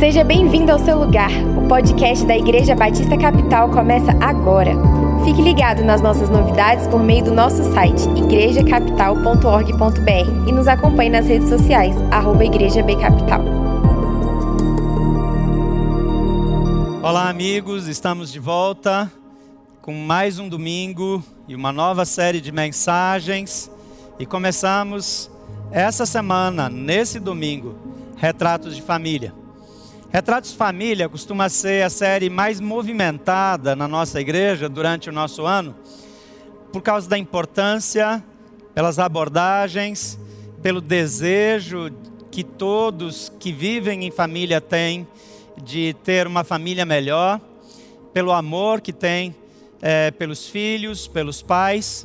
Seja bem-vindo ao seu lugar. O podcast da Igreja Batista Capital começa agora. Fique ligado nas nossas novidades por meio do nosso site igrejacapital.org.br e nos acompanhe nas redes sociais arroba Igreja B Capital. Olá, amigos, estamos de volta com mais um domingo e uma nova série de mensagens. E começamos essa semana, nesse domingo, Retratos de Família. Retratos Família costuma ser a série mais movimentada na nossa igreja durante o nosso ano, por causa da importância, pelas abordagens, pelo desejo que todos que vivem em família têm de ter uma família melhor, pelo amor que tem é, pelos filhos, pelos pais,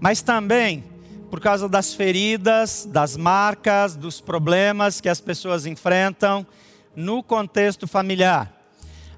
mas também por causa das feridas, das marcas, dos problemas que as pessoas enfrentam no contexto familiar.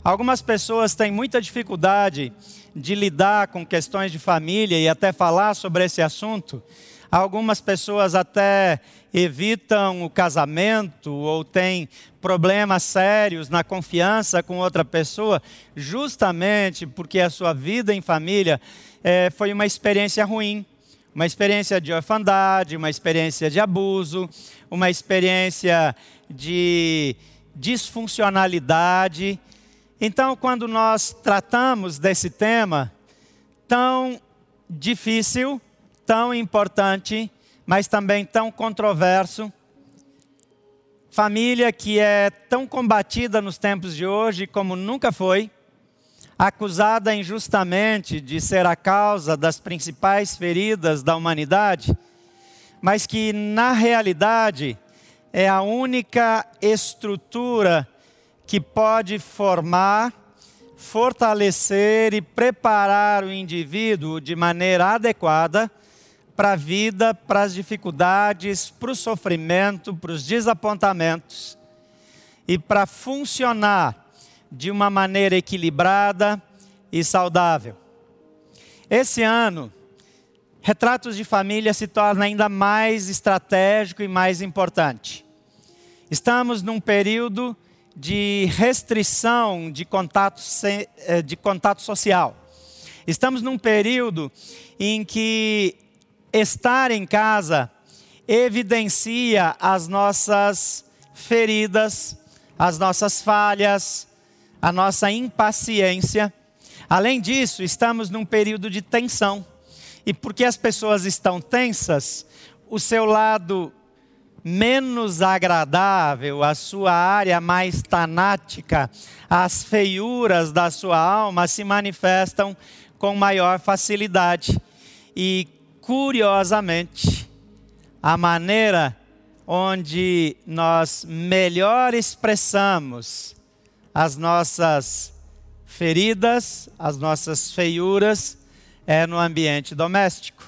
Algumas pessoas têm muita dificuldade de lidar com questões de família e até falar sobre esse assunto. Algumas pessoas até evitam o casamento ou têm problemas sérios na confiança com outra pessoa, justamente porque a sua vida em família é, foi uma experiência ruim uma experiência de orfandade, uma experiência de abuso, uma experiência de disfuncionalidade. Então, quando nós tratamos desse tema tão difícil, tão importante, mas também tão controverso, família que é tão combatida nos tempos de hoje como nunca foi, acusada injustamente de ser a causa das principais feridas da humanidade, mas que na realidade é a única estrutura que pode formar, fortalecer e preparar o indivíduo de maneira adequada para a vida, para as dificuldades, para o sofrimento, para os desapontamentos e para funcionar de uma maneira equilibrada e saudável. Esse ano, Retratos de Família se torna ainda mais estratégico e mais importante. Estamos num período de restrição de contato, eh, de contato social. Estamos num período em que estar em casa evidencia as nossas feridas, as nossas falhas, a nossa impaciência. Além disso, estamos num período de tensão. E porque as pessoas estão tensas, o seu lado menos agradável, a sua área mais tanática, as feiuras da sua alma se manifestam com maior facilidade. E, curiosamente, a maneira onde nós melhor expressamos as nossas feridas, as nossas feiuras é no ambiente doméstico.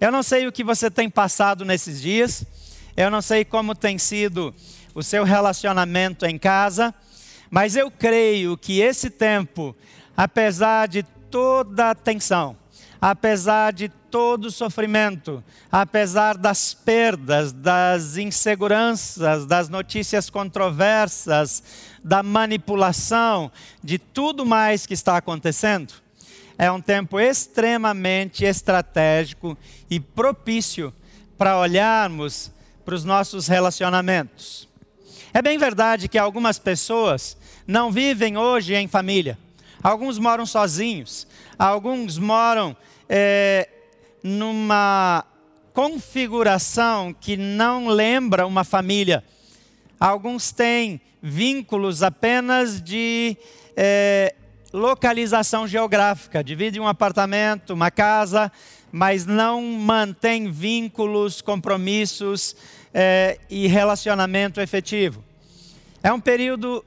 Eu não sei o que você tem passado nesses dias, eu não sei como tem sido o seu relacionamento em casa, mas eu creio que esse tempo, apesar de toda a tensão, apesar de todo o sofrimento, apesar das perdas, das inseguranças, das notícias controversas, da manipulação, de tudo mais que está acontecendo, é um tempo extremamente estratégico e propício para olharmos para os nossos relacionamentos. É bem verdade que algumas pessoas não vivem hoje em família. Alguns moram sozinhos, alguns moram é, numa configuração que não lembra uma família. Alguns têm vínculos apenas de é, localização geográfica, divide um apartamento, uma casa, mas não mantém vínculos, compromissos é, e relacionamento efetivo. É um período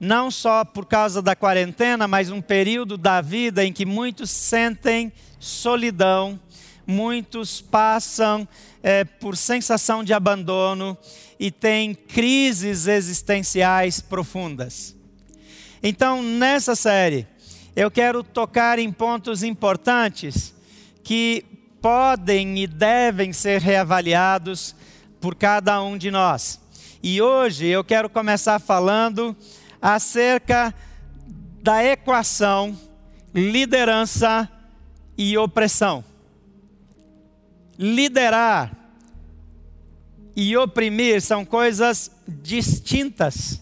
não só por causa da quarentena, mas um período da vida em que muitos sentem solidão, muitos passam é, por sensação de abandono e têm crises existenciais profundas. Então, nessa série, eu quero tocar em pontos importantes que podem e devem ser reavaliados por cada um de nós. E hoje eu quero começar falando acerca da equação liderança e opressão. Liderar e oprimir são coisas distintas,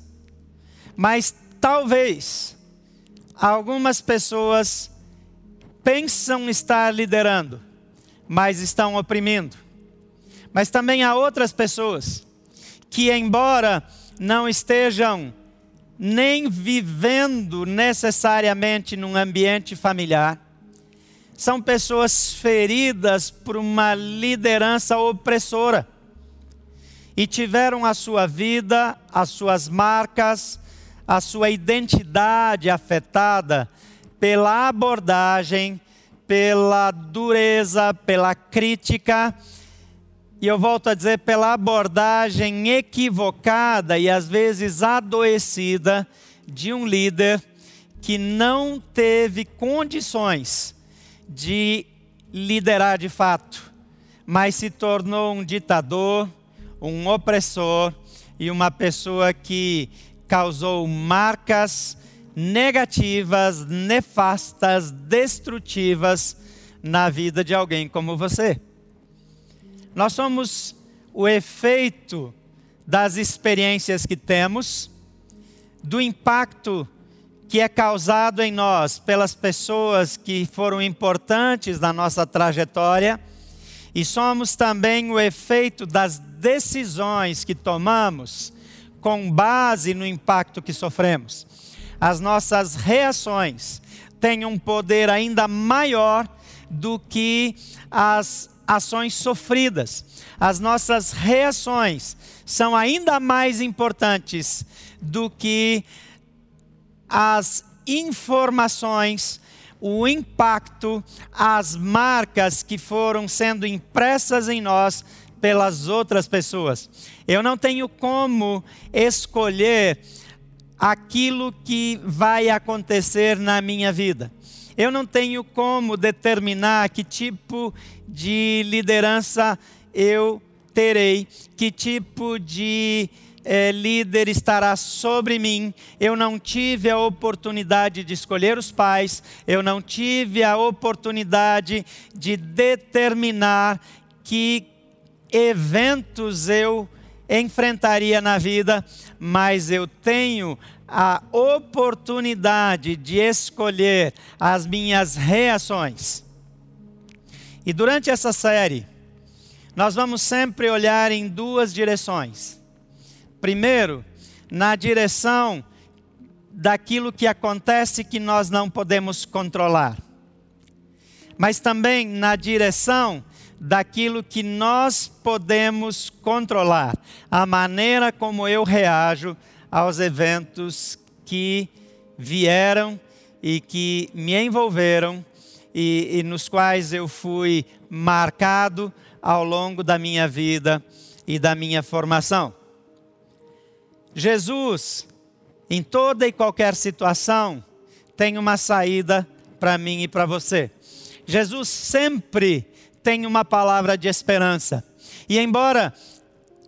mas talvez algumas pessoas pensam estar liderando, mas estão oprimindo. Mas também há outras pessoas que, embora não estejam nem vivendo necessariamente num ambiente familiar, são pessoas feridas por uma liderança opressora e tiveram a sua vida, as suas marcas, a sua identidade afetada pela abordagem, pela dureza, pela crítica, e eu volto a dizer, pela abordagem equivocada e às vezes adoecida de um líder que não teve condições de liderar de fato, mas se tornou um ditador, um opressor e uma pessoa que causou marcas negativas, nefastas, destrutivas na vida de alguém como você. Nós somos o efeito das experiências que temos, do impacto que é causado em nós pelas pessoas que foram importantes na nossa trajetória, e somos também o efeito das decisões que tomamos com base no impacto que sofremos. As nossas reações têm um poder ainda maior do que as ações sofridas. As nossas reações são ainda mais importantes do que as informações, o impacto, as marcas que foram sendo impressas em nós pelas outras pessoas. Eu não tenho como escolher aquilo que vai acontecer na minha vida. Eu não tenho como determinar que tipo de liderança eu terei, que tipo de é, líder estará sobre mim. Eu não tive a oportunidade de escolher os pais, eu não tive a oportunidade de determinar que eventos eu enfrentaria na vida, mas eu tenho a oportunidade de escolher as minhas reações. E durante essa série, nós vamos sempre olhar em duas direções. Primeiro, na direção daquilo que acontece que nós não podemos controlar, mas também na direção daquilo que nós podemos controlar, a maneira como eu reajo aos eventos que vieram e que me envolveram e, e nos quais eu fui marcado ao longo da minha vida e da minha formação. Jesus, em toda e qualquer situação, tem uma saída para mim e para você. Jesus sempre tem uma palavra de esperança. E embora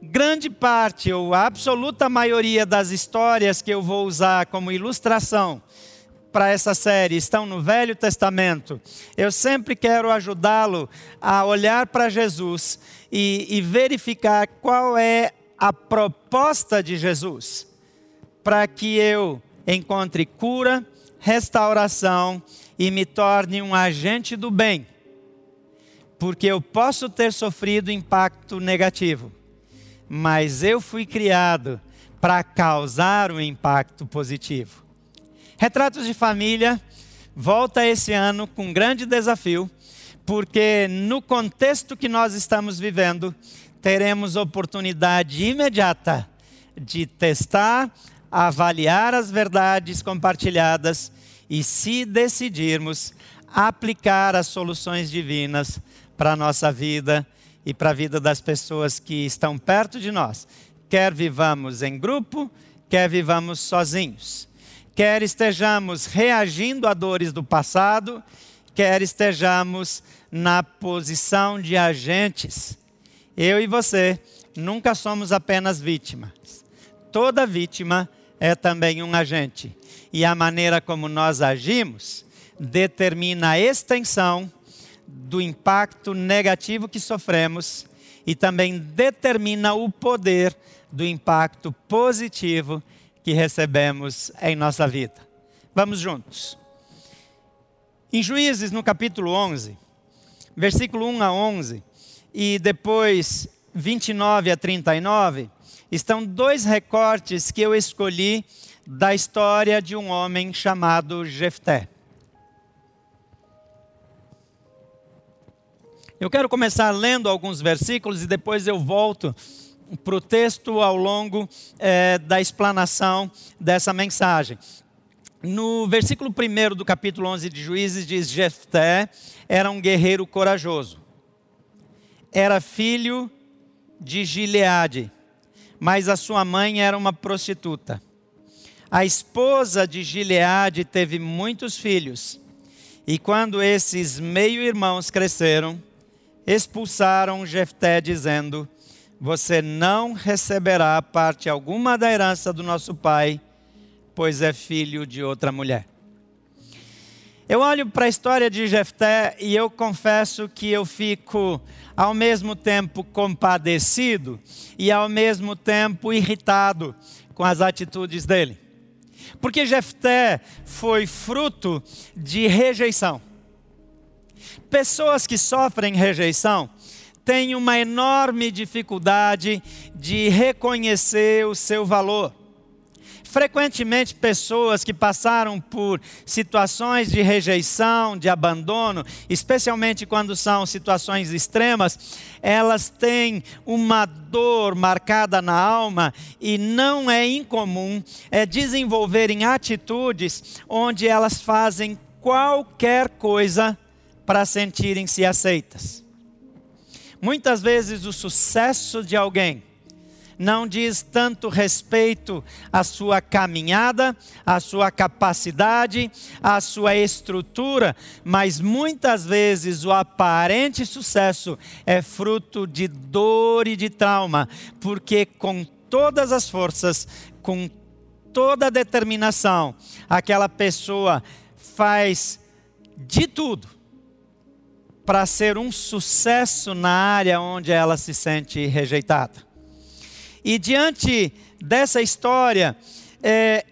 grande parte ou a absoluta maioria das histórias que eu vou usar como ilustração para essa série estão no Velho Testamento, eu sempre quero ajudá-lo a olhar para Jesus e, e verificar qual é a proposta de Jesus para que eu encontre cura, restauração e me torne um agente do bem porque eu posso ter sofrido impacto negativo, mas eu fui criado para causar um impacto positivo. Retratos de família volta esse ano com um grande desafio, porque no contexto que nós estamos vivendo, teremos oportunidade imediata de testar, avaliar as verdades compartilhadas e, se decidirmos, aplicar as soluções divinas para a nossa vida e para a vida das pessoas que estão perto de nós. Quer vivamos em grupo, quer vivamos sozinhos. Quer estejamos reagindo a dores do passado, quer estejamos na posição de agentes. Eu e você nunca somos apenas vítimas. toda vítima é também um agente. E a maneira como nós agimos determina a extensão do impacto negativo que sofremos e também determina o poder do impacto positivo que recebemos em nossa vida. Vamos juntos. Em Juízes, no capítulo 11, versículo 1 a 11, e depois 29 a 39, estão dois recortes que eu escolhi da história de um homem chamado Jefté. Eu quero começar lendo alguns versículos e depois eu volto para o texto ao longo é, da explanação dessa mensagem. No versículo 1 do capítulo 11 de Juízes diz: Jefté era um guerreiro corajoso. Era filho de Gileade, mas a sua mãe era uma prostituta. A esposa de Gileade teve muitos filhos, e quando esses meio-irmãos cresceram, expulsaram Jefté, dizendo: Você não receberá parte alguma da herança do nosso pai, pois é filho de outra mulher. Eu olho para a história de Jefté e eu confesso que eu fico ao mesmo tempo compadecido e ao mesmo tempo irritado com as atitudes dele. Porque Jefté foi fruto de rejeição. Pessoas que sofrem rejeição têm uma enorme dificuldade de reconhecer o seu valor. Frequentemente, pessoas que passaram por situações de rejeição, de abandono, especialmente quando são situações extremas, elas têm uma dor marcada na alma e não é incomum é, desenvolverem atitudes onde elas fazem qualquer coisa para sentirem-se aceitas. Muitas vezes o sucesso de alguém não diz tanto respeito à sua caminhada, à sua capacidade, à sua estrutura, mas muitas vezes o aparente sucesso é fruto de dor e de trauma, porque com todas as forças, com toda a determinação, aquela pessoa faz de tudo para ser um sucesso na área onde ela se sente rejeitada. E diante dessa história, é,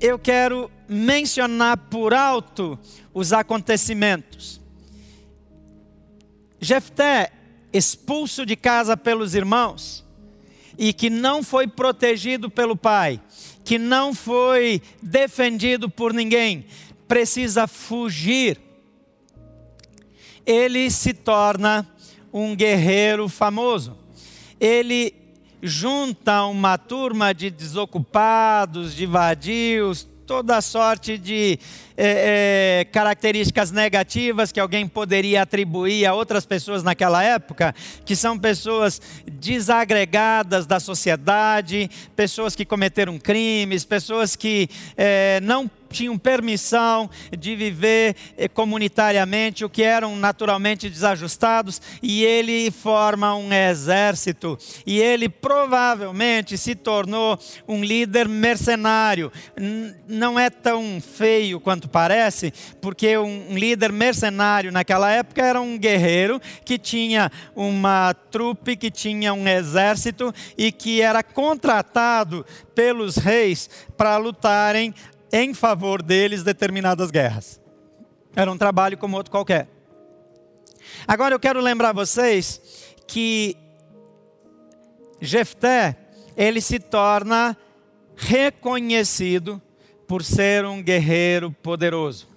eu quero mencionar por alto os acontecimentos. Jefté, expulso de casa pelos irmãos, e que não foi protegido pelo pai, que não foi defendido por ninguém, precisa fugir ele se torna um guerreiro famoso. Ele junta uma turma de desocupados, de vadios, toda sorte de é, é, características negativas que alguém poderia atribuir a outras pessoas naquela época, que são pessoas desagregadas da sociedade, pessoas que cometeram crimes, pessoas que é, não tinham permissão de viver eh, comunitariamente, o que eram naturalmente desajustados, e ele forma um exército. E ele provavelmente se tornou um líder mercenário. Não é tão feio quanto parece, porque um líder mercenário naquela época era um guerreiro que tinha uma trupe, que tinha um exército e que era contratado pelos reis para lutarem em favor deles determinadas guerras. Era um trabalho como outro qualquer. Agora eu quero lembrar vocês que Jefté, ele se torna reconhecido por ser um guerreiro poderoso.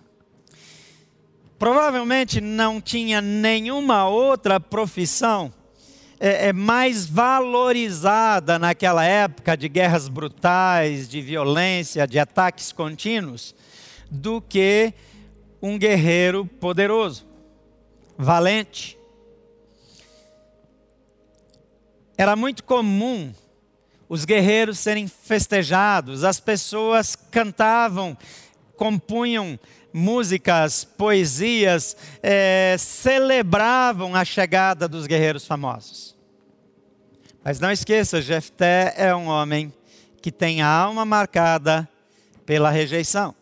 Provavelmente não tinha nenhuma outra profissão é, é mais valorizada naquela época de guerras brutais, de violência, de ataques contínuos, do que um guerreiro poderoso, valente. Era muito comum os guerreiros serem festejados, as pessoas cantavam, compunham músicas, poesias, é, celebravam a chegada dos guerreiros famosos. Mas não esqueça, Jefté é um homem que tem a alma marcada pela rejeição.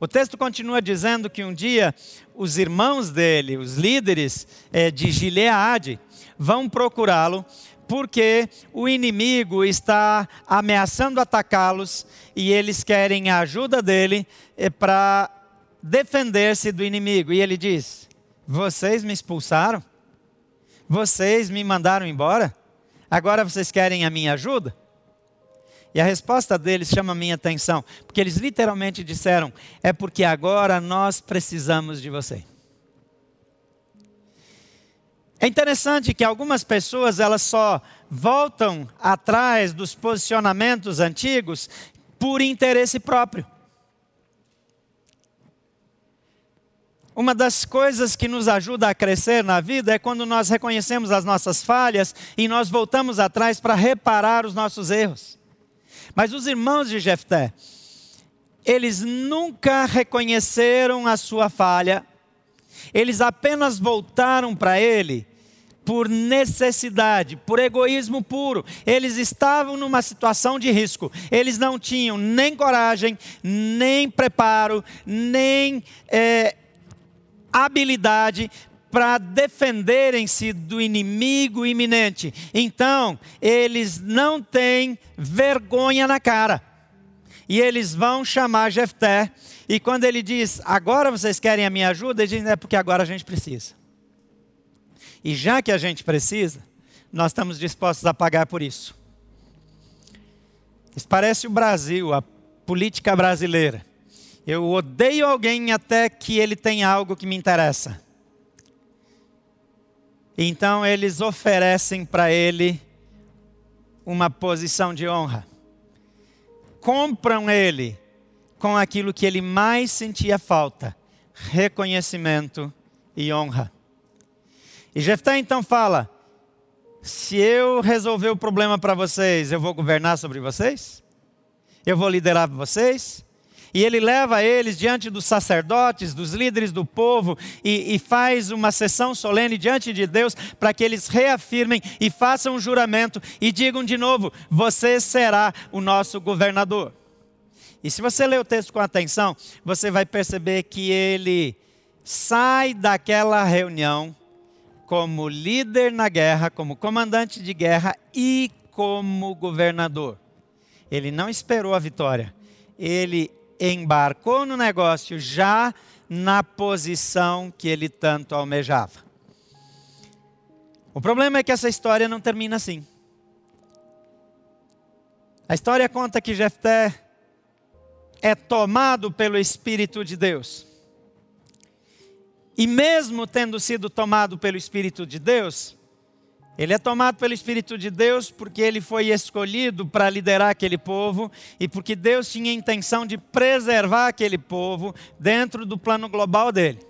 O texto continua dizendo que um dia os irmãos dele, os líderes é, de Gileade, vão procurá-lo porque o inimigo está ameaçando atacá-los e eles querem a ajuda dele é, para defender-se do inimigo. E ele diz: Vocês me expulsaram? Vocês me mandaram embora? Agora vocês querem a minha ajuda? E a resposta deles chama a minha atenção, porque eles literalmente disseram: é porque agora nós precisamos de você. É interessante que algumas pessoas elas só voltam atrás dos posicionamentos antigos por interesse próprio. Uma das coisas que nos ajuda a crescer na vida é quando nós reconhecemos as nossas falhas e nós voltamos atrás para reparar os nossos erros. Mas os irmãos de Jefté, eles nunca reconheceram a sua falha, eles apenas voltaram para ele por necessidade, por egoísmo puro. Eles estavam numa situação de risco. Eles não tinham nem coragem, nem preparo, nem é, habilidade para defenderem-se do inimigo iminente. Então, eles não têm vergonha na cara. E eles vão chamar Jefté. E quando ele diz, agora vocês querem a minha ajuda, ele diz, é porque agora a gente precisa. E já que a gente precisa, nós estamos dispostos a pagar por isso. Isso parece o Brasil, a política brasileira. Eu odeio alguém até que ele tenha algo que me interessa. Então eles oferecem para ele uma posição de honra. Compram ele com aquilo que ele mais sentia falta: reconhecimento e honra. E Jefté então fala: se eu resolver o problema para vocês, eu vou governar sobre vocês? Eu vou liderar vocês? E ele leva eles diante dos sacerdotes, dos líderes do povo, e, e faz uma sessão solene diante de Deus para que eles reafirmem e façam um juramento e digam de novo: Você será o nosso governador. E se você ler o texto com atenção, você vai perceber que ele sai daquela reunião como líder na guerra, como comandante de guerra e como governador. Ele não esperou a vitória, ele embarcou no negócio já na posição que ele tanto almejava. O problema é que essa história não termina assim. A história conta que Jefté é tomado pelo Espírito de Deus. E mesmo tendo sido tomado pelo Espírito de Deus, ele é tomado pelo Espírito de Deus porque ele foi escolhido para liderar aquele povo e porque Deus tinha a intenção de preservar aquele povo dentro do plano global dele.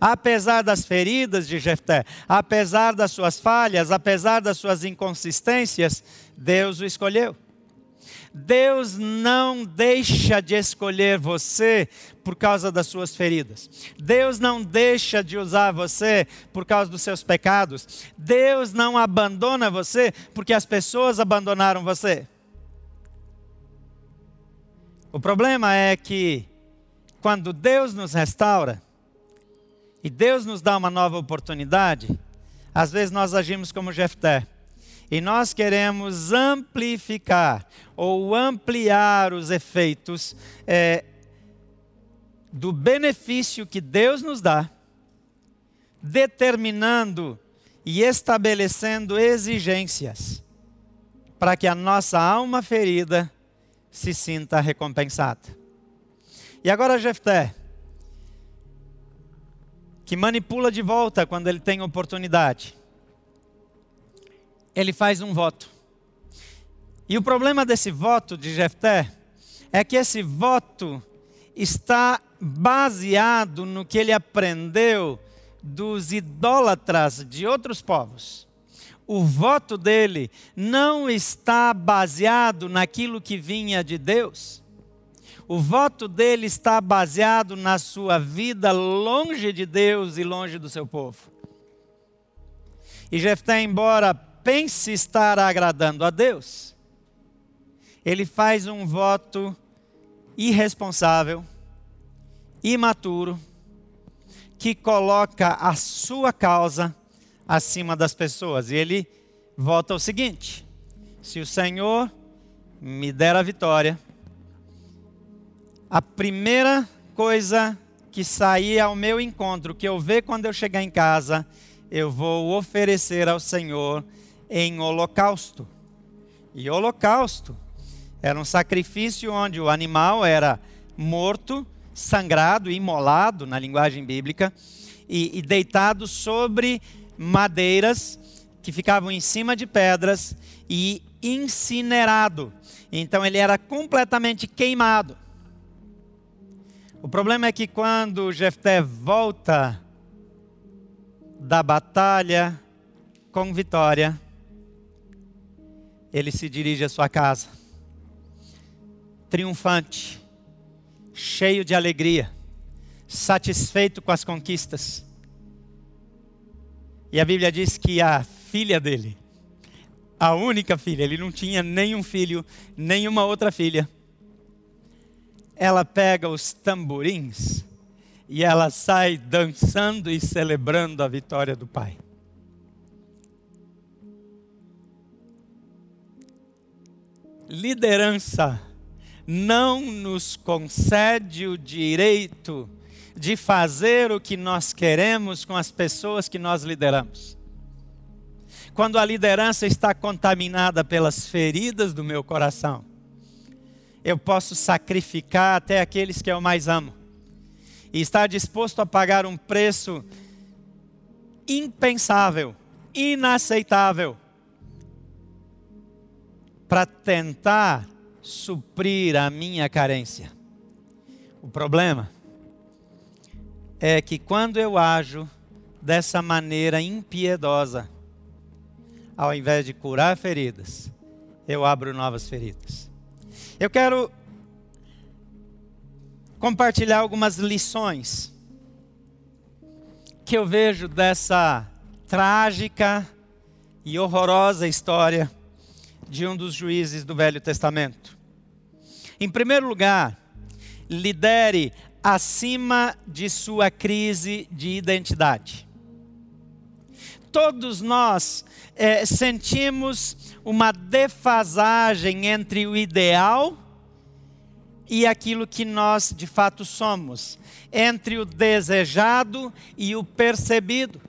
Apesar das feridas de Jefté, apesar das suas falhas, apesar das suas inconsistências, Deus o escolheu. Deus não deixa de escolher você por causa das suas feridas. Deus não deixa de usar você por causa dos seus pecados. Deus não abandona você porque as pessoas abandonaram você. O problema é que quando Deus nos restaura e Deus nos dá uma nova oportunidade, às vezes nós agimos como Jefté e nós queremos amplificar ou ampliar os efeitos é, do benefício que Deus nos dá, determinando e estabelecendo exigências para que a nossa alma ferida se sinta recompensada. E agora Jefté, que manipula de volta quando ele tem oportunidade ele faz um voto. E o problema desse voto de Jefté é que esse voto está baseado no que ele aprendeu dos idólatras de outros povos. O voto dele não está baseado naquilo que vinha de Deus. O voto dele está baseado na sua vida longe de Deus e longe do seu povo. E Jefté, embora pense estar agradando a Deus, ele faz um voto irresponsável, imaturo, que coloca a sua causa acima das pessoas. E ele vota o seguinte: se o Senhor me der a vitória, a primeira coisa que sair ao meu encontro, que eu ver quando eu chegar em casa, eu vou oferecer ao Senhor em holocausto. E holocausto era um sacrifício onde o animal era morto, sangrado, imolado, na linguagem bíblica, e, e deitado sobre madeiras que ficavam em cima de pedras e incinerado. Então ele era completamente queimado. O problema é que quando Jefté volta da batalha com vitória, ele se dirige à sua casa, triunfante, cheio de alegria, satisfeito com as conquistas. E a Bíblia diz que a filha dele, a única filha, ele não tinha nenhum filho, nenhuma outra filha. Ela pega os tamborins e ela sai dançando e celebrando a vitória do pai. Liderança não nos concede o direito de fazer o que nós queremos com as pessoas que nós lideramos. Quando a liderança está contaminada pelas feridas do meu coração, eu posso sacrificar até aqueles que eu mais amo e estar disposto a pagar um preço impensável, inaceitável, para tentar suprir a minha carência. O problema é que quando eu ajo dessa maneira impiedosa, ao invés de curar feridas, eu abro novas feridas. Eu quero compartilhar algumas lições que eu vejo dessa trágica e horrorosa história de um dos juízes do Velho Testamento. Em primeiro lugar, lidere acima de sua crise de identidade. Todos nós é, sentimos uma defasagem entre o ideal e aquilo que nós de fato somos, entre o desejado e o percebido.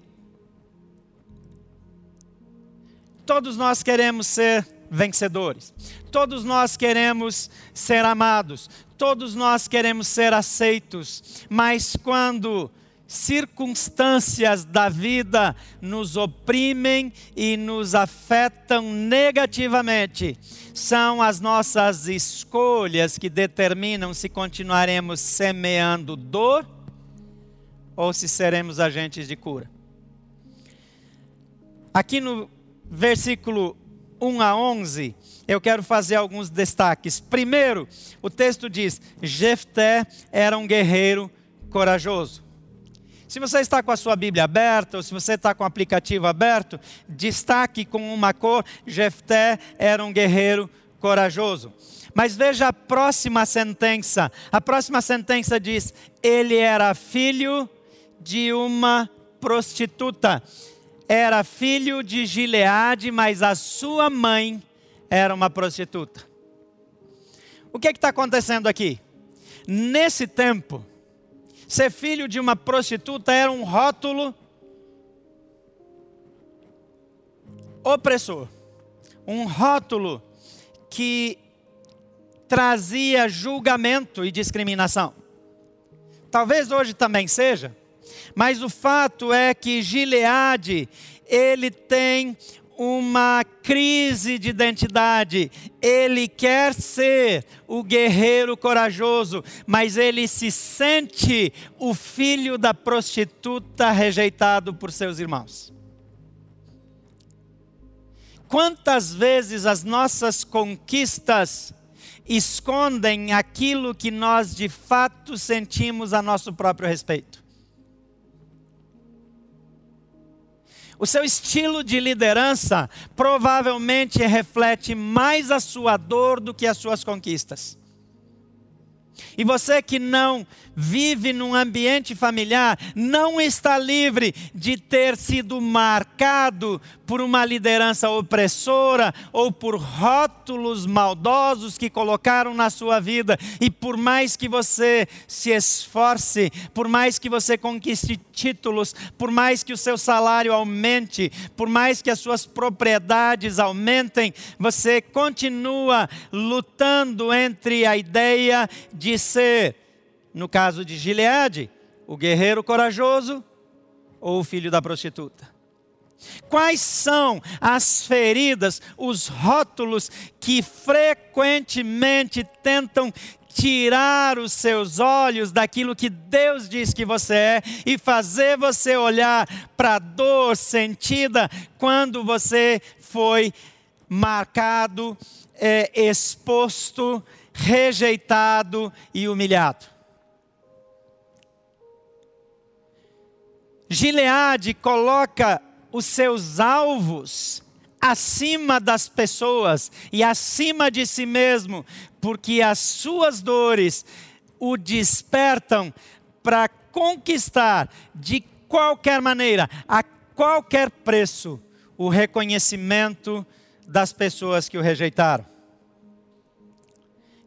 Todos nós queremos ser vencedores, todos nós queremos ser amados, todos nós queremos ser aceitos, mas quando circunstâncias da vida nos oprimem e nos afetam negativamente, são as nossas escolhas que determinam se continuaremos semeando dor ou se seremos agentes de cura. Aqui no versículo 1 a 11, eu quero fazer alguns destaques. Primeiro, o texto diz: Jefté era um guerreiro corajoso. Se você está com a sua Bíblia aberta, ou se você está com o aplicativo aberto, destaque com uma cor: Jefté era um guerreiro corajoso. Mas veja a próxima sentença. A próxima sentença diz: ele era filho de uma prostituta. Era filho de Gileade, mas a sua mãe era uma prostituta. O que é está acontecendo aqui? Nesse tempo, ser filho de uma prostituta era um rótulo opressor, um rótulo que trazia julgamento e discriminação. Talvez hoje também seja, mas o fato é que Gileade, ele tem uma crise de identidade. Ele quer ser o guerreiro corajoso, mas ele se sente o filho da prostituta rejeitado por seus irmãos. Quantas vezes as nossas conquistas escondem aquilo que nós de fato sentimos a nosso próprio respeito? O seu estilo de liderança provavelmente reflete mais a sua dor do que as suas conquistas. E você que não vive num ambiente familiar não está livre de ter sido marcado por uma liderança opressora ou por rótulos maldosos que colocaram na sua vida. E por mais que você se esforce, por mais que você conquiste títulos, por mais que o seu salário aumente, por mais que as suas propriedades aumentem, você continua lutando entre a ideia de ser no caso de Gileade, o guerreiro corajoso ou o filho da prostituta? Quais são as feridas, os rótulos que frequentemente tentam tirar os seus olhos daquilo que Deus diz que você é e fazer você olhar para a dor sentida quando você foi marcado, é, exposto, rejeitado e humilhado? Gileade coloca os seus alvos acima das pessoas e acima de si mesmo, porque as suas dores o despertam para conquistar de qualquer maneira, a qualquer preço, o reconhecimento das pessoas que o rejeitaram.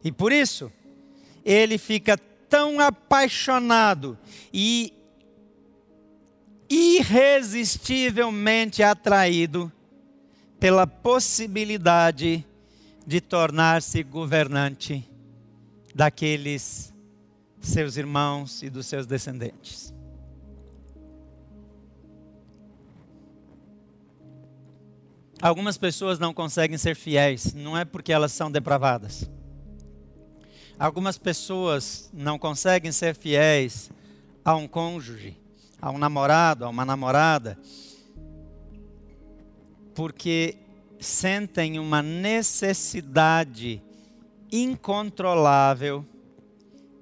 E por isso, ele fica tão apaixonado e irresistivelmente atraído pela possibilidade de tornar-se governante daqueles seus irmãos e dos seus descendentes. Algumas pessoas não conseguem ser fiéis, não é porque elas são depravadas. Algumas pessoas não conseguem ser fiéis a um cônjuge a um namorado, a uma namorada, porque sentem uma necessidade incontrolável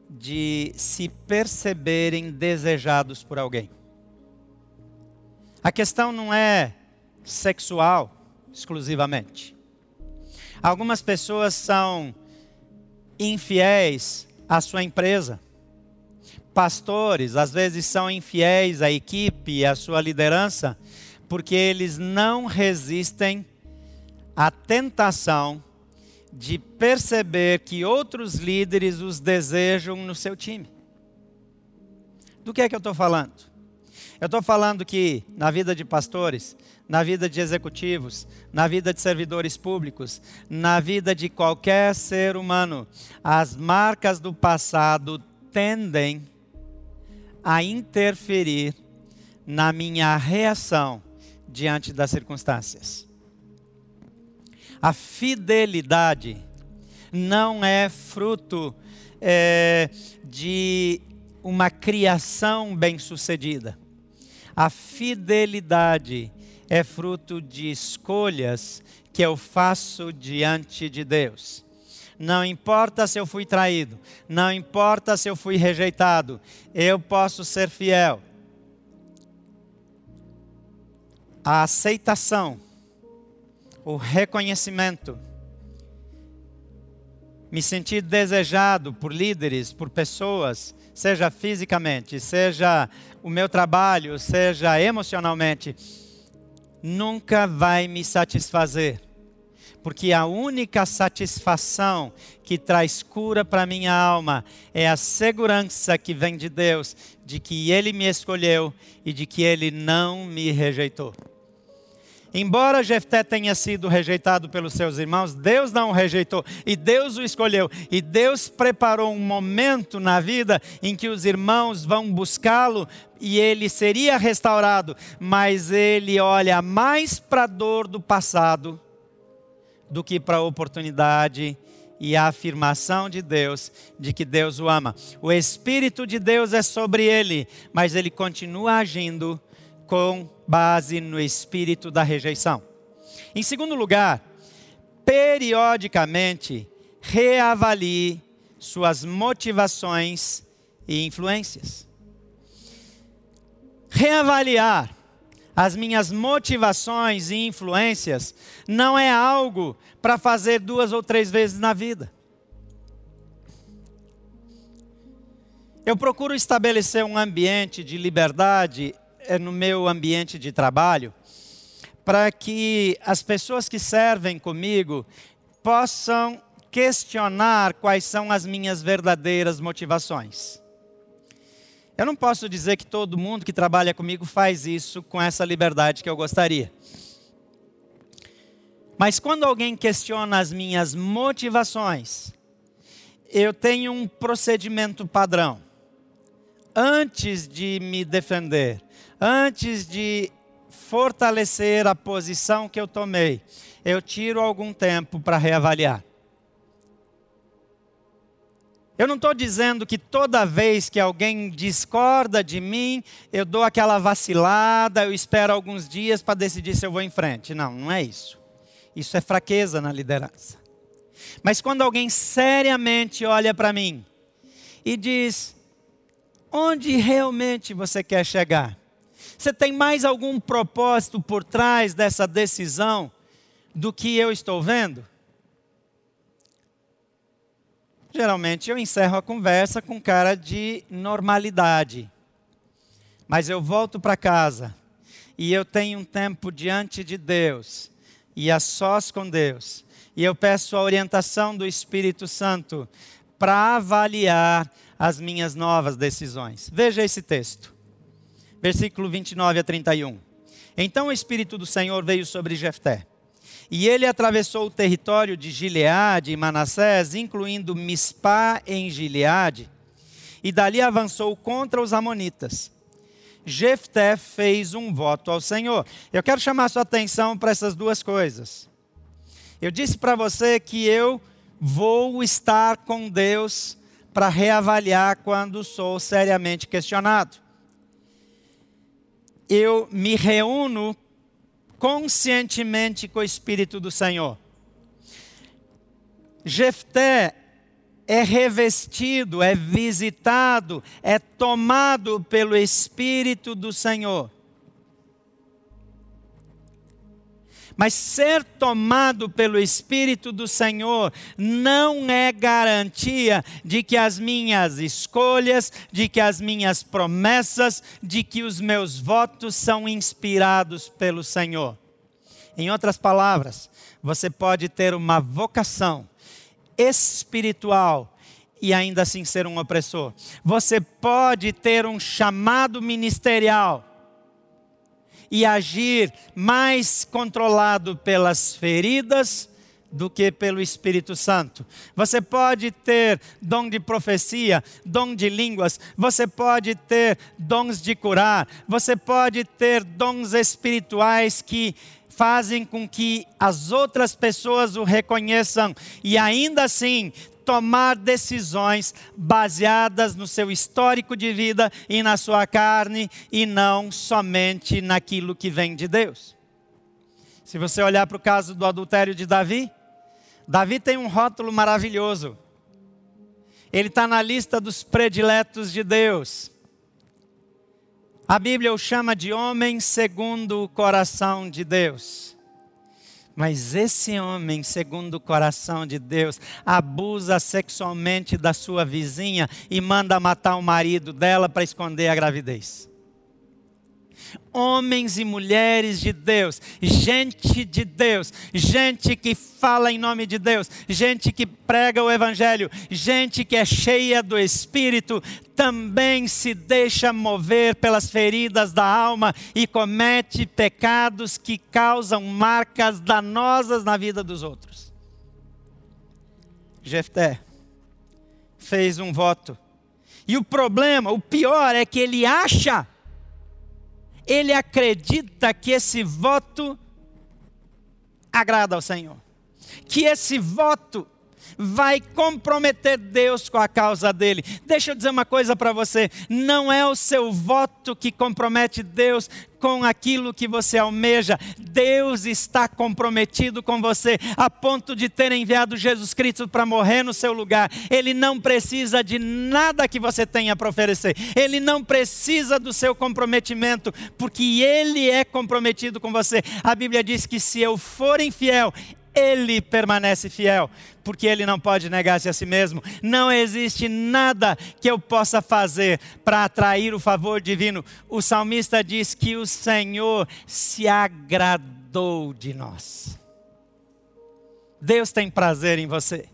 de se perceberem desejados por alguém. A questão não é sexual exclusivamente. Algumas pessoas são infiéis à sua empresa pastores às vezes são infiéis à equipe e à sua liderança, porque eles não resistem à tentação de perceber que outros líderes os desejam no seu time. Do que é que eu estou falando? Eu estou falando que na vida de pastores, na vida de executivos, na vida de servidores públicos, na vida de qualquer ser humano, as marcas do passado tendem a interferir na minha reação diante das circunstâncias. A fidelidade não é fruto é, de uma criação bem-sucedida. A fidelidade é fruto de escolhas que eu faço diante de Deus. Não importa se eu fui traído, não importa se eu fui rejeitado, eu posso ser fiel. A aceitação, o reconhecimento, me sentir desejado por líderes, por pessoas, seja fisicamente, seja o meu trabalho, seja emocionalmente, nunca vai me satisfazer porque a única satisfação que traz cura para minha alma é a segurança que vem de Deus de que Ele me escolheu e de que Ele não me rejeitou. Embora Jefté tenha sido rejeitado pelos seus irmãos, Deus não o rejeitou e Deus o escolheu. E Deus preparou um momento na vida em que os irmãos vão buscá-lo e ele seria restaurado, mas ele olha mais para a dor do passado do que para a oportunidade e a afirmação de Deus de que Deus o ama. O Espírito de Deus é sobre ele, mas ele continua agindo com base no espírito da rejeição. Em segundo lugar, periodicamente reavalie suas motivações e influências. Reavaliar as minhas motivações e influências, não é algo para fazer duas ou três vezes na vida. Eu procuro estabelecer um ambiente de liberdade eh, no meu ambiente de trabalho, para que as pessoas que servem comigo possam questionar quais são as minhas verdadeiras motivações. Eu não posso dizer que todo mundo que trabalha comigo faz isso com essa liberdade que eu gostaria. Mas quando alguém questiona as minhas motivações, eu tenho um procedimento padrão. Antes de me defender, antes de fortalecer a posição que eu tomei, eu tiro algum tempo para reavaliar. Eu não estou dizendo que toda vez que alguém discorda de mim, eu dou aquela vacilada, eu espero alguns dias para decidir se eu vou em frente. Não, não é isso. Isso é fraqueza na liderança. Mas quando alguém seriamente olha para mim e diz: onde realmente você quer chegar? Você tem mais algum propósito por trás dessa decisão do que eu estou vendo? Geralmente eu encerro a conversa com cara de normalidade. Mas eu volto para casa e eu tenho um tempo diante de Deus e a sós com Deus. E eu peço a orientação do Espírito Santo para avaliar as minhas novas decisões. Veja esse texto. Versículo 29 a 31. Então o Espírito do Senhor veio sobre Jefté e ele atravessou o território de Gileade e Manassés, incluindo Mispá em Gileade, e dali avançou contra os amonitas. Jefté fez um voto ao Senhor. Eu quero chamar sua atenção para essas duas coisas. Eu disse para você que eu vou estar com Deus para reavaliar quando sou seriamente questionado. Eu me reúno conscientemente com o Espírito do Senhor. Jefté é revestido, é visitado, é tomado pelo Espírito do Senhor. Mas ser tomado pelo Espírito do Senhor não é garantia de que as minhas escolhas, de que as minhas promessas, de que os meus votos são inspirados pelo Senhor. Em outras palavras, você pode ter uma vocação espiritual e ainda assim ser um opressor. Você pode ter um chamado ministerial e agir mais controlado pelas feridas do que pelo Espírito Santo. Você pode ter dom de profecia, dom de línguas, você pode ter dons de curar, você pode ter dons espirituais que fazem com que as outras pessoas o reconheçam e ainda assim tomar decisões baseadas no seu histórico de vida e na sua carne e não somente naquilo que vem de Deus. Se você olhar para o caso do adultério de Davi, Davi tem um rótulo maravilhoso. Ele está na lista dos prediletos de Deus. A Bíblia o chama de homem segundo o coração de Deus. Mas esse homem, segundo o coração de Deus, abusa sexualmente da sua vizinha e manda matar o marido dela para esconder a gravidez homens e mulheres de Deus, gente de Deus, gente que fala em nome de Deus, gente que prega o Evangelho, gente que é cheia do Espírito, também se deixa mover pelas feridas da alma e comete pecados que causam marcas danosas na vida dos outros. Jefté fez um voto. E o problema, o pior é que ele acha ele acredita que esse voto agrada ao Senhor. Que esse voto vai comprometer Deus com a causa dele. Deixa eu dizer uma coisa para você: não é o seu voto que compromete Deus com aquilo que você almeja. Deus está comprometido com você a ponto de ter enviado Jesus Cristo para morrer no seu lugar. Ele não precisa de nada que você tenha para oferecer. Ele não precisa do seu comprometimento, porque ele é comprometido com você. A Bíblia diz que se eu for infiel, ele permanece fiel, porque ele não pode negar-se a si mesmo. Não existe nada que eu possa fazer para atrair o favor divino. O salmista diz que o Senhor se agradou de nós. Deus tem prazer em você.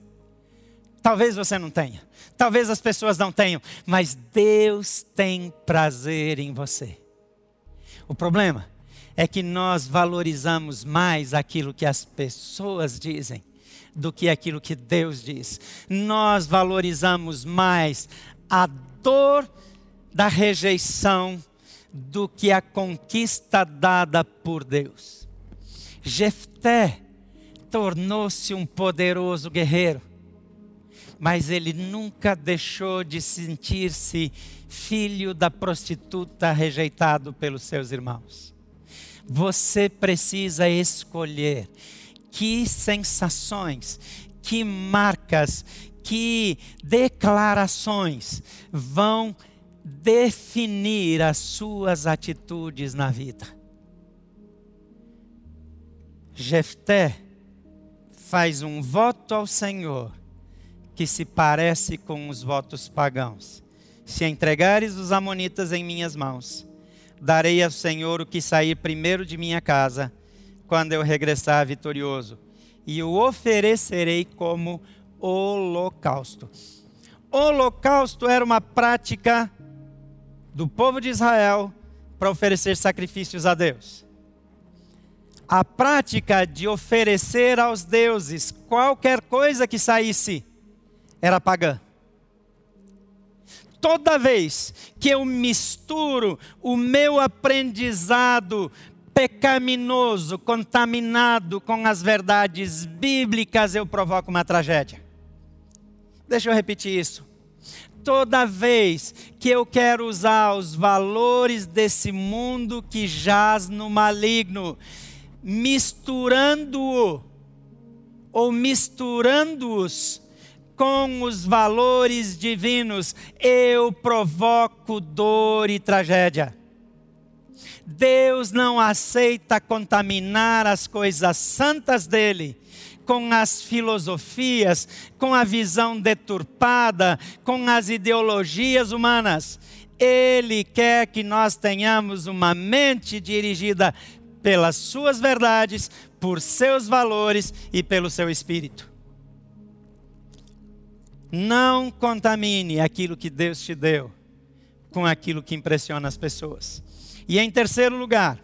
Talvez você não tenha, talvez as pessoas não tenham, mas Deus tem prazer em você. O problema é que nós valorizamos mais aquilo que as pessoas dizem do que aquilo que Deus diz. Nós valorizamos mais a dor da rejeição do que a conquista dada por Deus. Jefté tornou-se um poderoso guerreiro, mas ele nunca deixou de sentir-se filho da prostituta rejeitado pelos seus irmãos. Você precisa escolher que sensações, que marcas, que declarações vão definir as suas atitudes na vida. Jefté faz um voto ao Senhor que se parece com os votos pagãos. Se entregares os amonitas em minhas mãos, darei ao Senhor o que sair primeiro de minha casa, quando eu regressar vitorioso, e o oferecerei como holocausto. Holocausto era uma prática do povo de Israel para oferecer sacrifícios a Deus. A prática de oferecer aos deuses qualquer coisa que saísse era pagã toda vez que eu misturo o meu aprendizado pecaminoso, contaminado com as verdades bíblicas, eu provoco uma tragédia. Deixa eu repetir isso. Toda vez que eu quero usar os valores desse mundo que jaz no maligno, misturando-o ou misturando-os com os valores divinos, eu provoco dor e tragédia. Deus não aceita contaminar as coisas santas dele com as filosofias, com a visão deturpada, com as ideologias humanas. Ele quer que nós tenhamos uma mente dirigida pelas suas verdades, por seus valores e pelo seu espírito. Não contamine aquilo que Deus te deu com aquilo que impressiona as pessoas. E em terceiro lugar,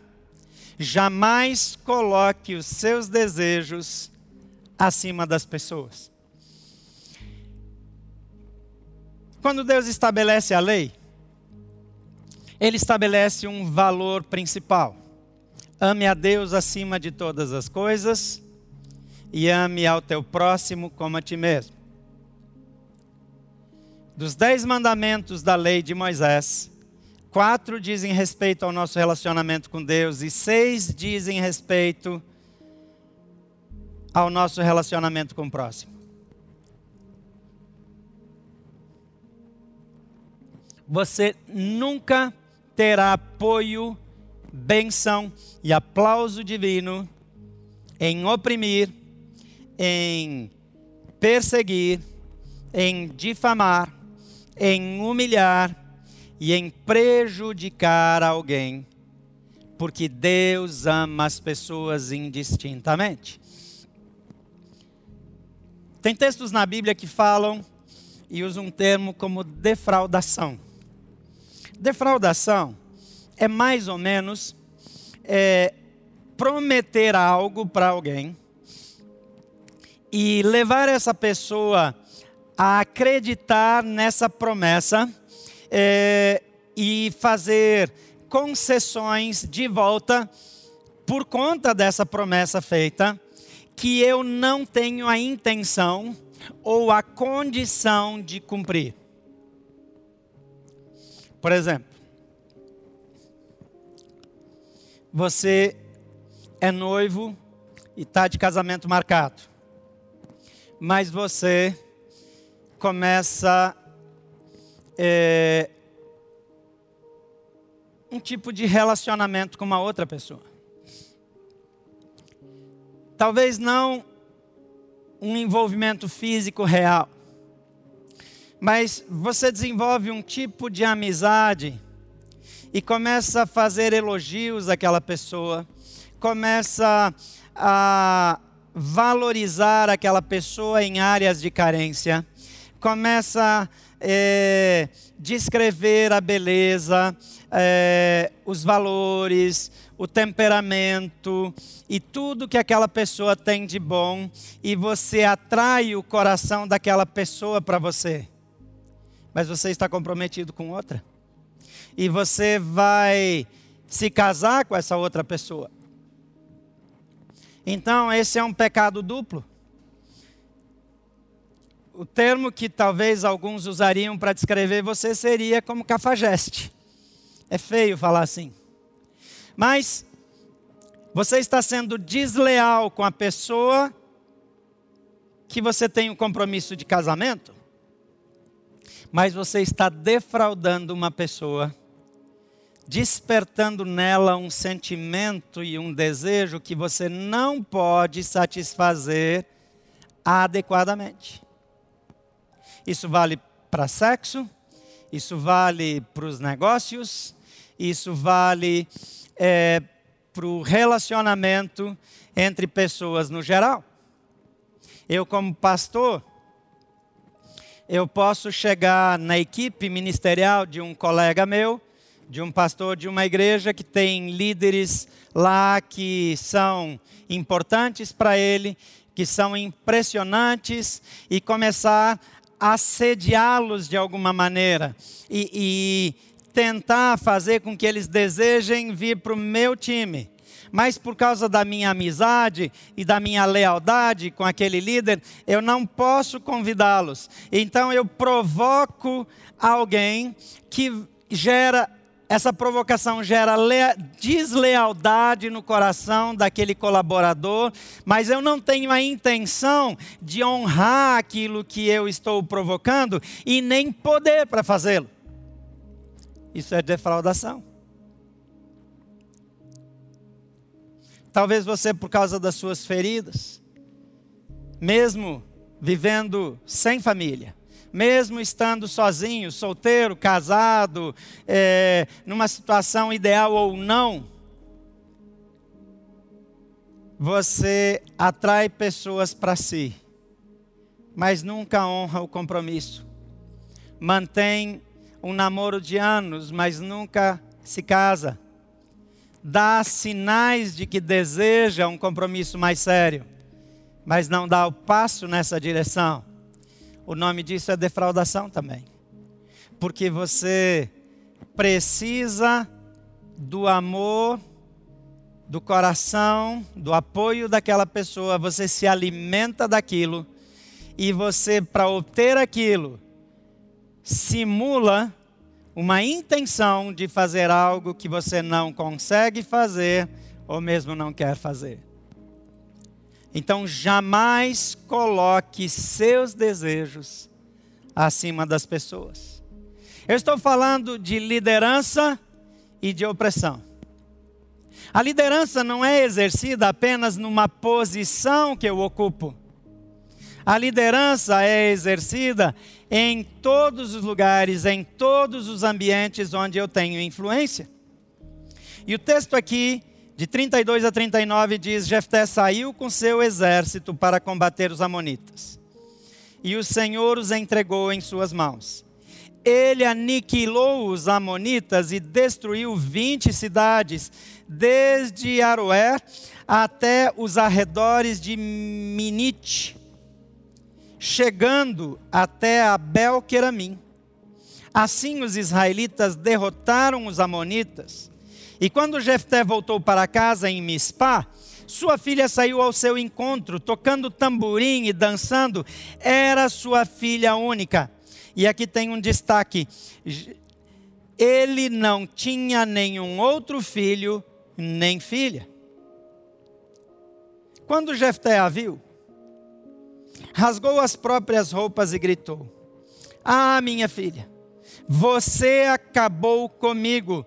jamais coloque os seus desejos acima das pessoas. Quando Deus estabelece a lei, Ele estabelece um valor principal. Ame a Deus acima de todas as coisas e ame ao teu próximo como a ti mesmo dos dez mandamentos da lei de Moisés, quatro dizem respeito ao nosso relacionamento com Deus e seis dizem respeito ao nosso relacionamento com o próximo. Você nunca terá apoio, benção e aplauso divino em oprimir, em perseguir, em difamar, em humilhar e em prejudicar alguém, porque Deus ama as pessoas indistintamente. Tem textos na Bíblia que falam e usam um termo como defraudação. Defraudação é mais ou menos é, prometer algo para alguém e levar essa pessoa a acreditar nessa promessa é, e fazer concessões de volta por conta dessa promessa feita, que eu não tenho a intenção ou a condição de cumprir. Por exemplo, você é noivo e está de casamento marcado, mas você começa é, um tipo de relacionamento com uma outra pessoa. Talvez não um envolvimento físico real, mas você desenvolve um tipo de amizade e começa a fazer elogios àquela pessoa, começa a valorizar aquela pessoa em áreas de carência, começa a é, descrever a beleza, é, os valores, o temperamento e tudo que aquela pessoa tem de bom, e você atrai o coração daquela pessoa para você. Mas você está comprometido com outra. E você vai se casar com essa outra pessoa. Então, esse é um pecado duplo. O termo que talvez alguns usariam para descrever você seria como cafajeste. É feio falar assim. Mas você está sendo desleal com a pessoa que você tem um compromisso de casamento, mas você está defraudando uma pessoa, despertando nela um sentimento e um desejo que você não pode satisfazer adequadamente. Isso vale para sexo, isso vale para os negócios, isso vale é, para o relacionamento entre pessoas no geral. Eu, como pastor, eu posso chegar na equipe ministerial de um colega meu, de um pastor de uma igreja que tem líderes lá que são importantes para ele, que são impressionantes, e começar assediá-los de alguma maneira. E, e tentar fazer com que eles desejem vir para o meu time. Mas por causa da minha amizade e da minha lealdade com aquele líder, eu não posso convidá-los. Então eu provoco alguém que gera essa provocação gera deslealdade no coração daquele colaborador, mas eu não tenho a intenção de honrar aquilo que eu estou provocando e nem poder para fazê-lo. Isso é defraudação. Talvez você, por causa das suas feridas, mesmo vivendo sem família, mesmo estando sozinho, solteiro, casado, é, numa situação ideal ou não, você atrai pessoas para si, mas nunca honra o compromisso. Mantém um namoro de anos, mas nunca se casa. Dá sinais de que deseja um compromisso mais sério, mas não dá o passo nessa direção. O nome disso é defraudação também. Porque você precisa do amor, do coração, do apoio daquela pessoa, você se alimenta daquilo e você, para obter aquilo, simula uma intenção de fazer algo que você não consegue fazer ou mesmo não quer fazer. Então jamais coloque seus desejos acima das pessoas. Eu estou falando de liderança e de opressão. A liderança não é exercida apenas numa posição que eu ocupo. A liderança é exercida em todos os lugares, em todos os ambientes onde eu tenho influência. E o texto aqui, de 32 a 39, diz: Jefté saiu com seu exército para combater os Amonitas. E o Senhor os entregou em suas mãos. Ele aniquilou os Amonitas e destruiu 20 cidades, desde Aroé até os arredores de Minite chegando até Abel Queramim. Assim os israelitas derrotaram os amonitas. E quando Jefté voltou para casa em Mispá, Sua filha saiu ao seu encontro, tocando tamborim e dançando. Era sua filha única. E aqui tem um destaque: ele não tinha nenhum outro filho nem filha. Quando Jefté a viu, rasgou as próprias roupas e gritou: Ah, minha filha, você acabou comigo,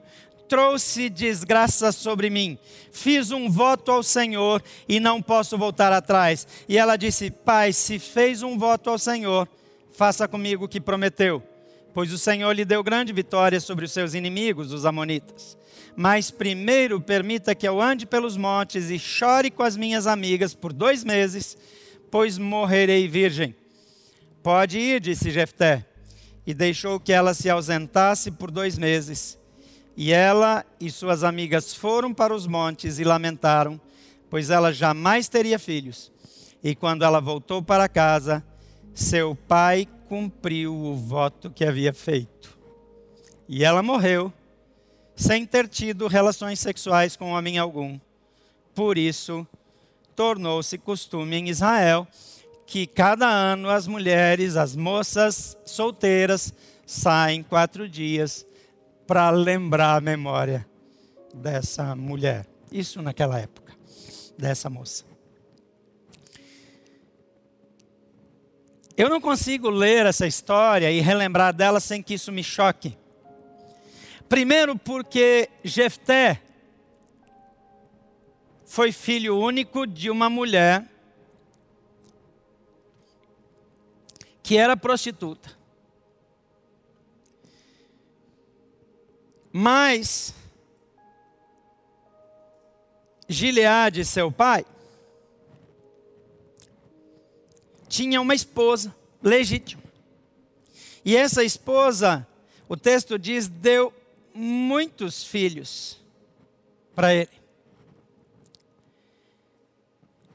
trouxe desgraça sobre mim. Fiz um voto ao Senhor e não posso voltar atrás. E ela disse: Pai, se fez um voto ao Senhor, faça comigo o que prometeu. Pois o Senhor lhe deu grande vitória sobre os seus inimigos, os Amonitas. Mas primeiro permita que eu ande pelos montes e chore com as minhas amigas por dois meses, pois morrerei virgem. Pode ir, disse Jefté, e deixou que ela se ausentasse por dois meses. E ela e suas amigas foram para os montes e lamentaram, pois ela jamais teria filhos. E quando ela voltou para casa, seu pai cumpriu o voto que havia feito. E ela morreu sem ter tido relações sexuais com homem algum. Por isso, tornou-se costume em Israel que cada ano as mulheres, as moças solteiras, saem quatro dias para lembrar a memória dessa mulher. Isso naquela época, dessa moça. Eu não consigo ler essa história e relembrar dela sem que isso me choque. Primeiro, porque Jefté foi filho único de uma mulher que era prostituta. Mas Gileade, seu pai, tinha uma esposa legítima. E essa esposa, o texto diz, deu muitos filhos para ele.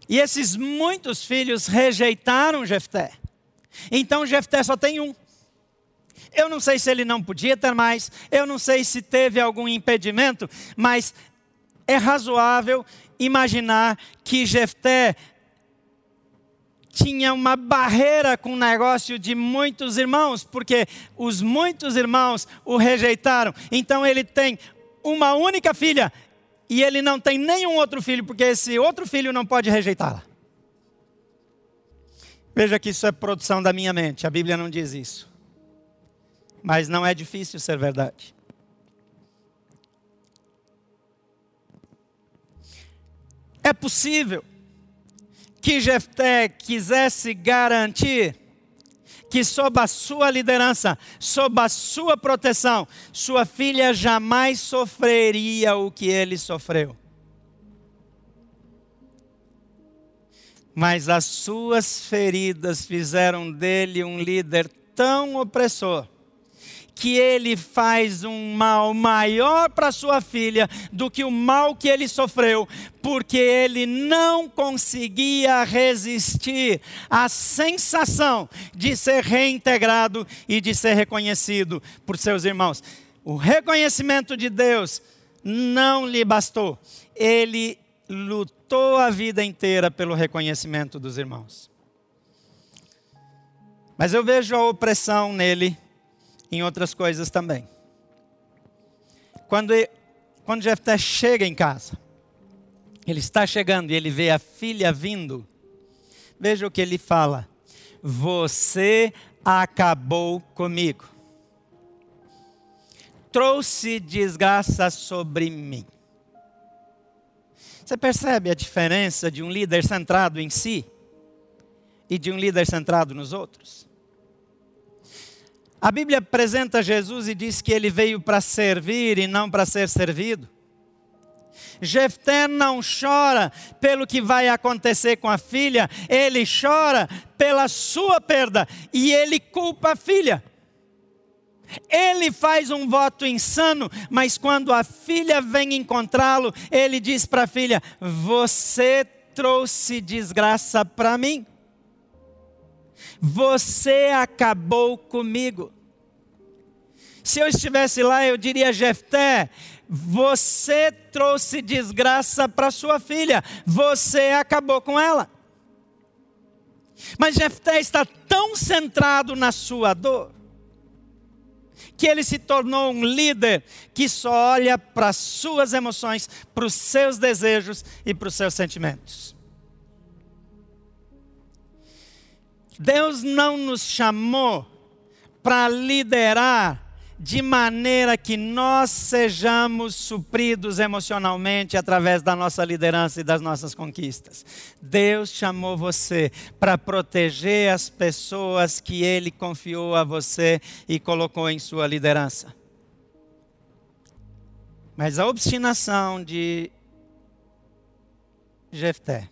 E esses muitos filhos rejeitaram Jefté. Então Jefté só tem um. Eu não sei se ele não podia ter mais, eu não sei se teve algum impedimento, mas é razoável imaginar que Jefté tinha uma barreira com o negócio de muitos irmãos, porque os muitos irmãos o rejeitaram. Então ele tem uma única filha e ele não tem nenhum outro filho, porque esse outro filho não pode rejeitá-la. Veja que isso é produção da minha mente, a Bíblia não diz isso. Mas não é difícil ser verdade. É possível que Jefté quisesse garantir que sob a sua liderança, sob a sua proteção, sua filha jamais sofreria o que ele sofreu. Mas as suas feridas fizeram dele um líder tão opressor que ele faz um mal maior para sua filha do que o mal que ele sofreu, porque ele não conseguia resistir à sensação de ser reintegrado e de ser reconhecido por seus irmãos. O reconhecimento de Deus não lhe bastou. Ele lutou a vida inteira pelo reconhecimento dos irmãos. Mas eu vejo a opressão nele em outras coisas também. Quando, quando Jefté chega em casa, ele está chegando e ele vê a filha vindo, veja o que ele fala: Você acabou comigo, trouxe desgraça sobre mim. Você percebe a diferença de um líder centrado em si e de um líder centrado nos outros? A Bíblia apresenta Jesus e diz que ele veio para servir e não para ser servido. Jefté não chora pelo que vai acontecer com a filha, ele chora pela sua perda e ele culpa a filha. Ele faz um voto insano, mas quando a filha vem encontrá-lo, ele diz para a filha: Você trouxe desgraça para mim. Você acabou comigo. Se eu estivesse lá, eu diria: Jefté, você trouxe desgraça para sua filha, você acabou com ela. Mas Jefté está tão centrado na sua dor, que ele se tornou um líder que só olha para as suas emoções, para os seus desejos e para os seus sentimentos. Deus não nos chamou para liderar de maneira que nós sejamos supridos emocionalmente através da nossa liderança e das nossas conquistas. Deus chamou você para proteger as pessoas que Ele confiou a você e colocou em sua liderança. Mas a obstinação de Jefté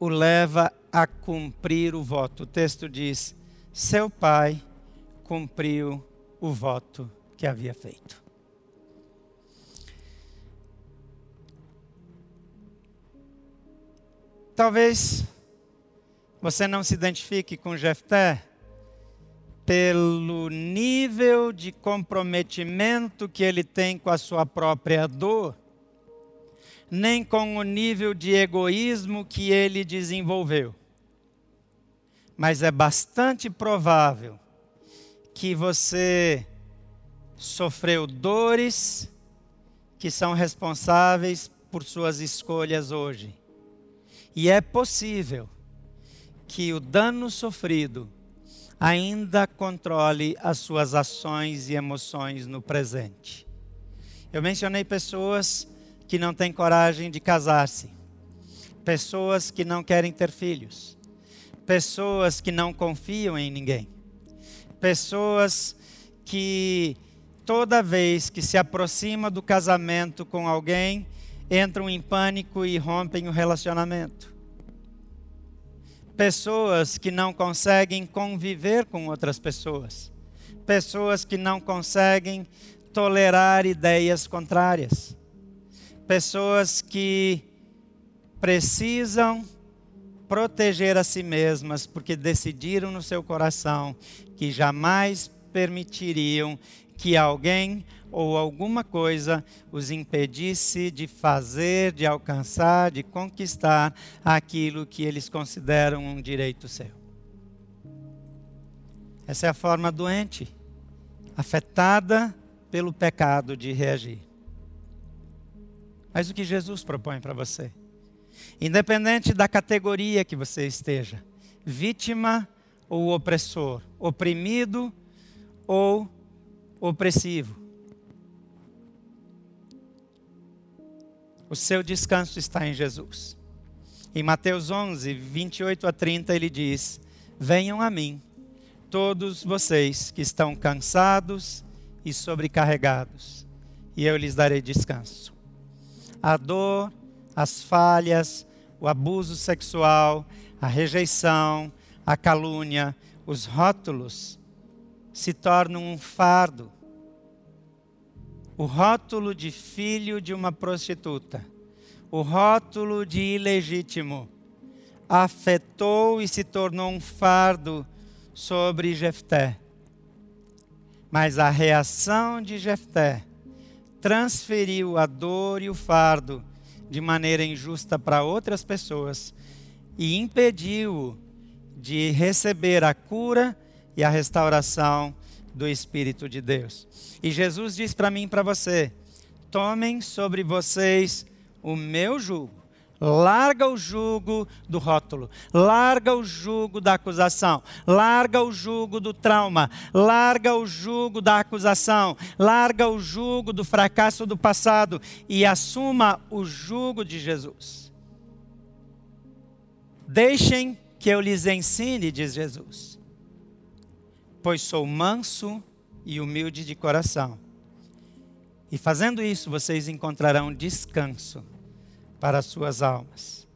o leva a cumprir o voto. O texto diz: seu pai cumpriu o voto que havia feito. Talvez você não se identifique com Jefté pelo nível de comprometimento que ele tem com a sua própria dor, nem com o nível de egoísmo que ele desenvolveu. Mas é bastante provável que você sofreu dores que são responsáveis por suas escolhas hoje. E é possível que o dano sofrido ainda controle as suas ações e emoções no presente. Eu mencionei pessoas que não têm coragem de casar-se, pessoas que não querem ter filhos, pessoas que não confiam em ninguém pessoas que toda vez que se aproxima do casamento com alguém, entram em pânico e rompem o relacionamento. Pessoas que não conseguem conviver com outras pessoas. Pessoas que não conseguem tolerar ideias contrárias. Pessoas que precisam proteger a si mesmas porque decidiram no seu coração que jamais permitiriam que alguém ou alguma coisa os impedisse de fazer, de alcançar, de conquistar aquilo que eles consideram um direito seu. Essa é a forma doente, afetada pelo pecado de reagir. Mas o que Jesus propõe para você? Independente da categoria que você esteja, vítima ou opressor, oprimido ou opressivo. O seu descanso está em Jesus. Em Mateus 11, 28 a 30, ele diz: Venham a mim, todos vocês que estão cansados e sobrecarregados, e eu lhes darei descanso. A dor, as falhas, o abuso sexual, a rejeição, a calúnia, os rótulos se tornam um fardo. O rótulo de filho de uma prostituta, o rótulo de ilegítimo, afetou e se tornou um fardo sobre Jefté. Mas a reação de Jefté transferiu a dor e o fardo de maneira injusta para outras pessoas e impediu de receber a cura e a restauração do Espírito de Deus. E Jesus diz para mim e para você: tomem sobre vocês o meu jugo. Larga o jugo do rótulo, larga o jugo da acusação, larga o jugo do trauma, larga o jugo da acusação, larga o jugo do fracasso do passado e assuma o jugo de Jesus. Deixem que eu lhes ensine, diz Jesus. Pois sou manso e humilde de coração. E fazendo isso, vocês encontrarão descanso para as suas almas.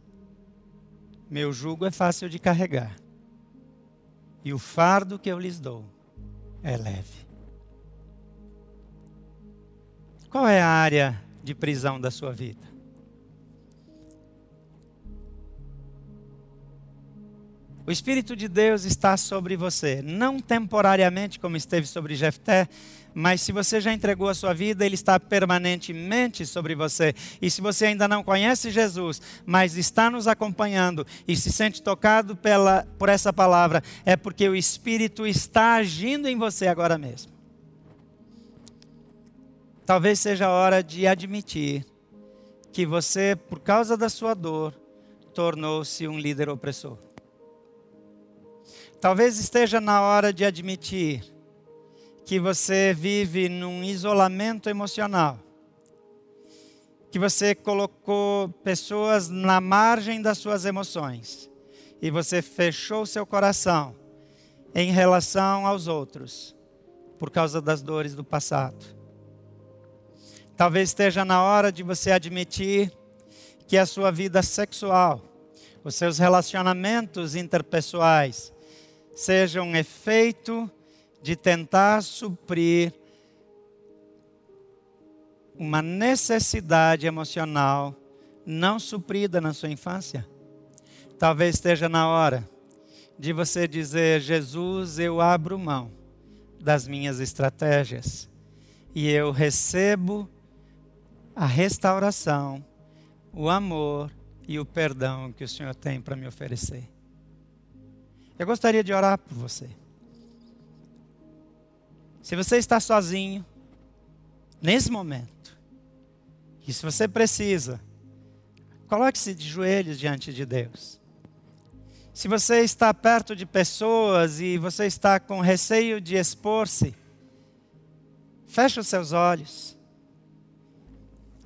Meu jugo é fácil de carregar, e o fardo que eu lhes dou é leve. Qual é a área de prisão da sua vida? O Espírito de Deus está sobre você, não temporariamente como esteve sobre Jefté, mas se você já entregou a sua vida, ele está permanentemente sobre você. E se você ainda não conhece Jesus, mas está nos acompanhando e se sente tocado pela, por essa palavra, é porque o Espírito está agindo em você agora mesmo. Talvez seja a hora de admitir que você, por causa da sua dor, tornou-se um líder opressor. Talvez esteja na hora de admitir que você vive num isolamento emocional, que você colocou pessoas na margem das suas emoções e você fechou seu coração em relação aos outros por causa das dores do passado. Talvez esteja na hora de você admitir que a sua vida sexual, os seus relacionamentos interpessoais, seja um efeito de tentar suprir uma necessidade emocional não suprida na sua infância. Talvez esteja na hora de você dizer: Jesus, eu abro mão das minhas estratégias e eu recebo a restauração, o amor e o perdão que o Senhor tem para me oferecer. Eu gostaria de orar por você. Se você está sozinho, nesse momento, e se você precisa, coloque-se de joelhos diante de Deus. Se você está perto de pessoas e você está com receio de expor-se, feche os seus olhos.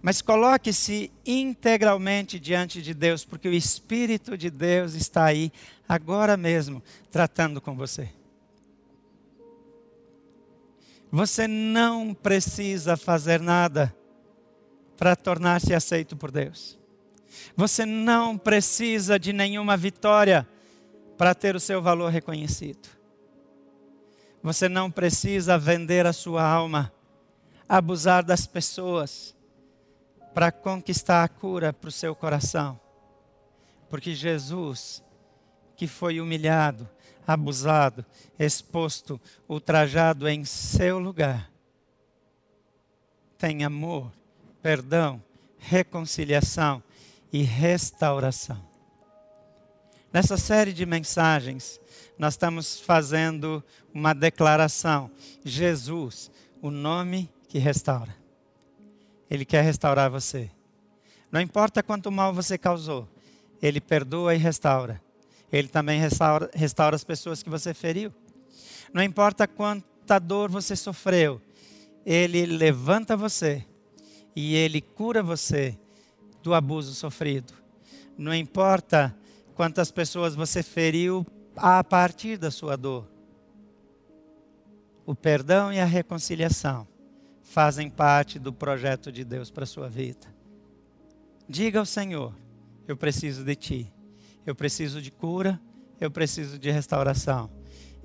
Mas coloque-se integralmente diante de Deus, porque o Espírito de Deus está aí agora mesmo tratando com você. Você não precisa fazer nada para tornar-se aceito por Deus. Você não precisa de nenhuma vitória para ter o seu valor reconhecido. Você não precisa vender a sua alma, abusar das pessoas para conquistar a cura para o seu coração. Porque Jesus, que foi humilhado, abusado, exposto, ultrajado em seu lugar, tem amor, perdão, reconciliação e restauração. Nessa série de mensagens, nós estamos fazendo uma declaração: Jesus, o nome que restaura. Ele quer restaurar você. Não importa quanto mal você causou, Ele perdoa e restaura. Ele também restaura, restaura as pessoas que você feriu. Não importa quanta dor você sofreu, Ele levanta você e Ele cura você do abuso sofrido. Não importa quantas pessoas você feriu a partir da sua dor. O perdão e a reconciliação fazem parte do projeto de Deus para a sua vida. Diga ao Senhor: Eu preciso de Ti, eu preciso de cura, eu preciso de restauração.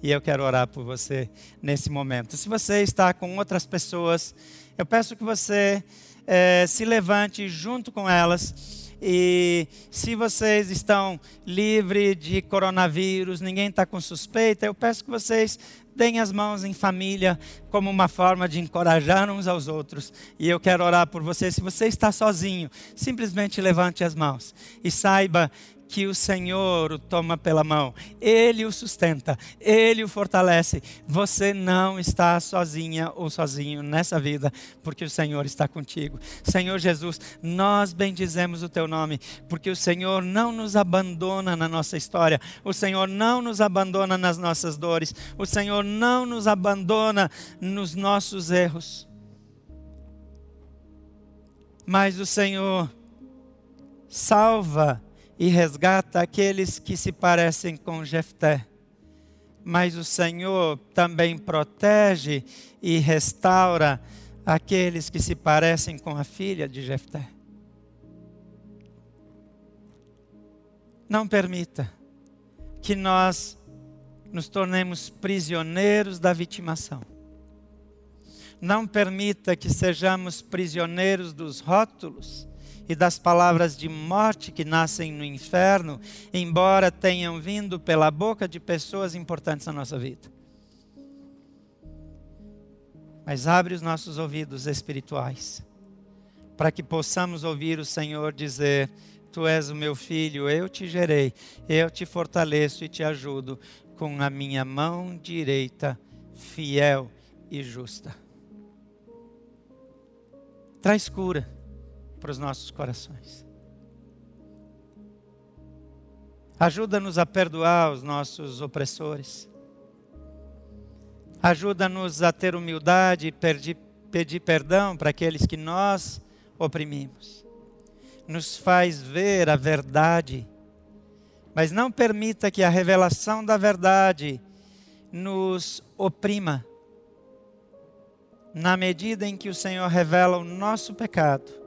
E eu quero orar por você nesse momento. Se você está com outras pessoas, eu peço que você é, se levante junto com elas. E se vocês estão livres de coronavírus, ninguém está com suspeita, eu peço que vocês deem as mãos em família como uma forma de encorajar uns aos outros. E eu quero orar por você. Se você está sozinho, simplesmente levante as mãos e saiba que o Senhor o toma pela mão, Ele o sustenta, Ele o fortalece. Você não está sozinha ou sozinho nessa vida, porque o Senhor está contigo. Senhor Jesus, nós bendizemos o Teu nome, porque o Senhor não nos abandona na nossa história, o Senhor não nos abandona nas nossas dores, o Senhor não nos abandona nos nossos erros. Mas o Senhor salva e resgata aqueles que se parecem com Jefté. Mas o Senhor também protege e restaura aqueles que se parecem com a filha de Jefté. Não permita que nós nos tornemos prisioneiros da vitimação. Não permita que sejamos prisioneiros dos rótulos e das palavras de morte que nascem no inferno, embora tenham vindo pela boca de pessoas importantes na nossa vida. Mas abre os nossos ouvidos espirituais, para que possamos ouvir o Senhor dizer: Tu és o meu filho, eu te gerei, eu te fortaleço e te ajudo com a minha mão direita, fiel e justa. Traz cura para os nossos corações. Ajuda-nos a perdoar os nossos opressores. Ajuda-nos a ter humildade e pedir, pedir perdão para aqueles que nós oprimimos. Nos faz ver a verdade, mas não permita que a revelação da verdade nos oprima. Na medida em que o Senhor revela o nosso pecado,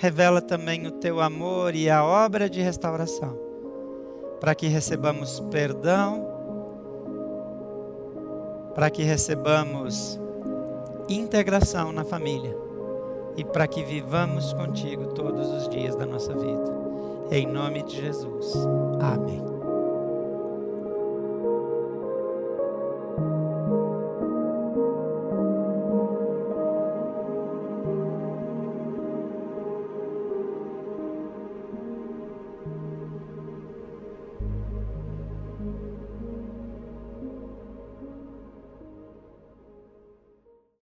revela também o teu amor e a obra de restauração, para que recebamos perdão para que recebamos integração na família e para que vivamos contigo todos os dias da nossa vida. Em nome de Jesus. Amém.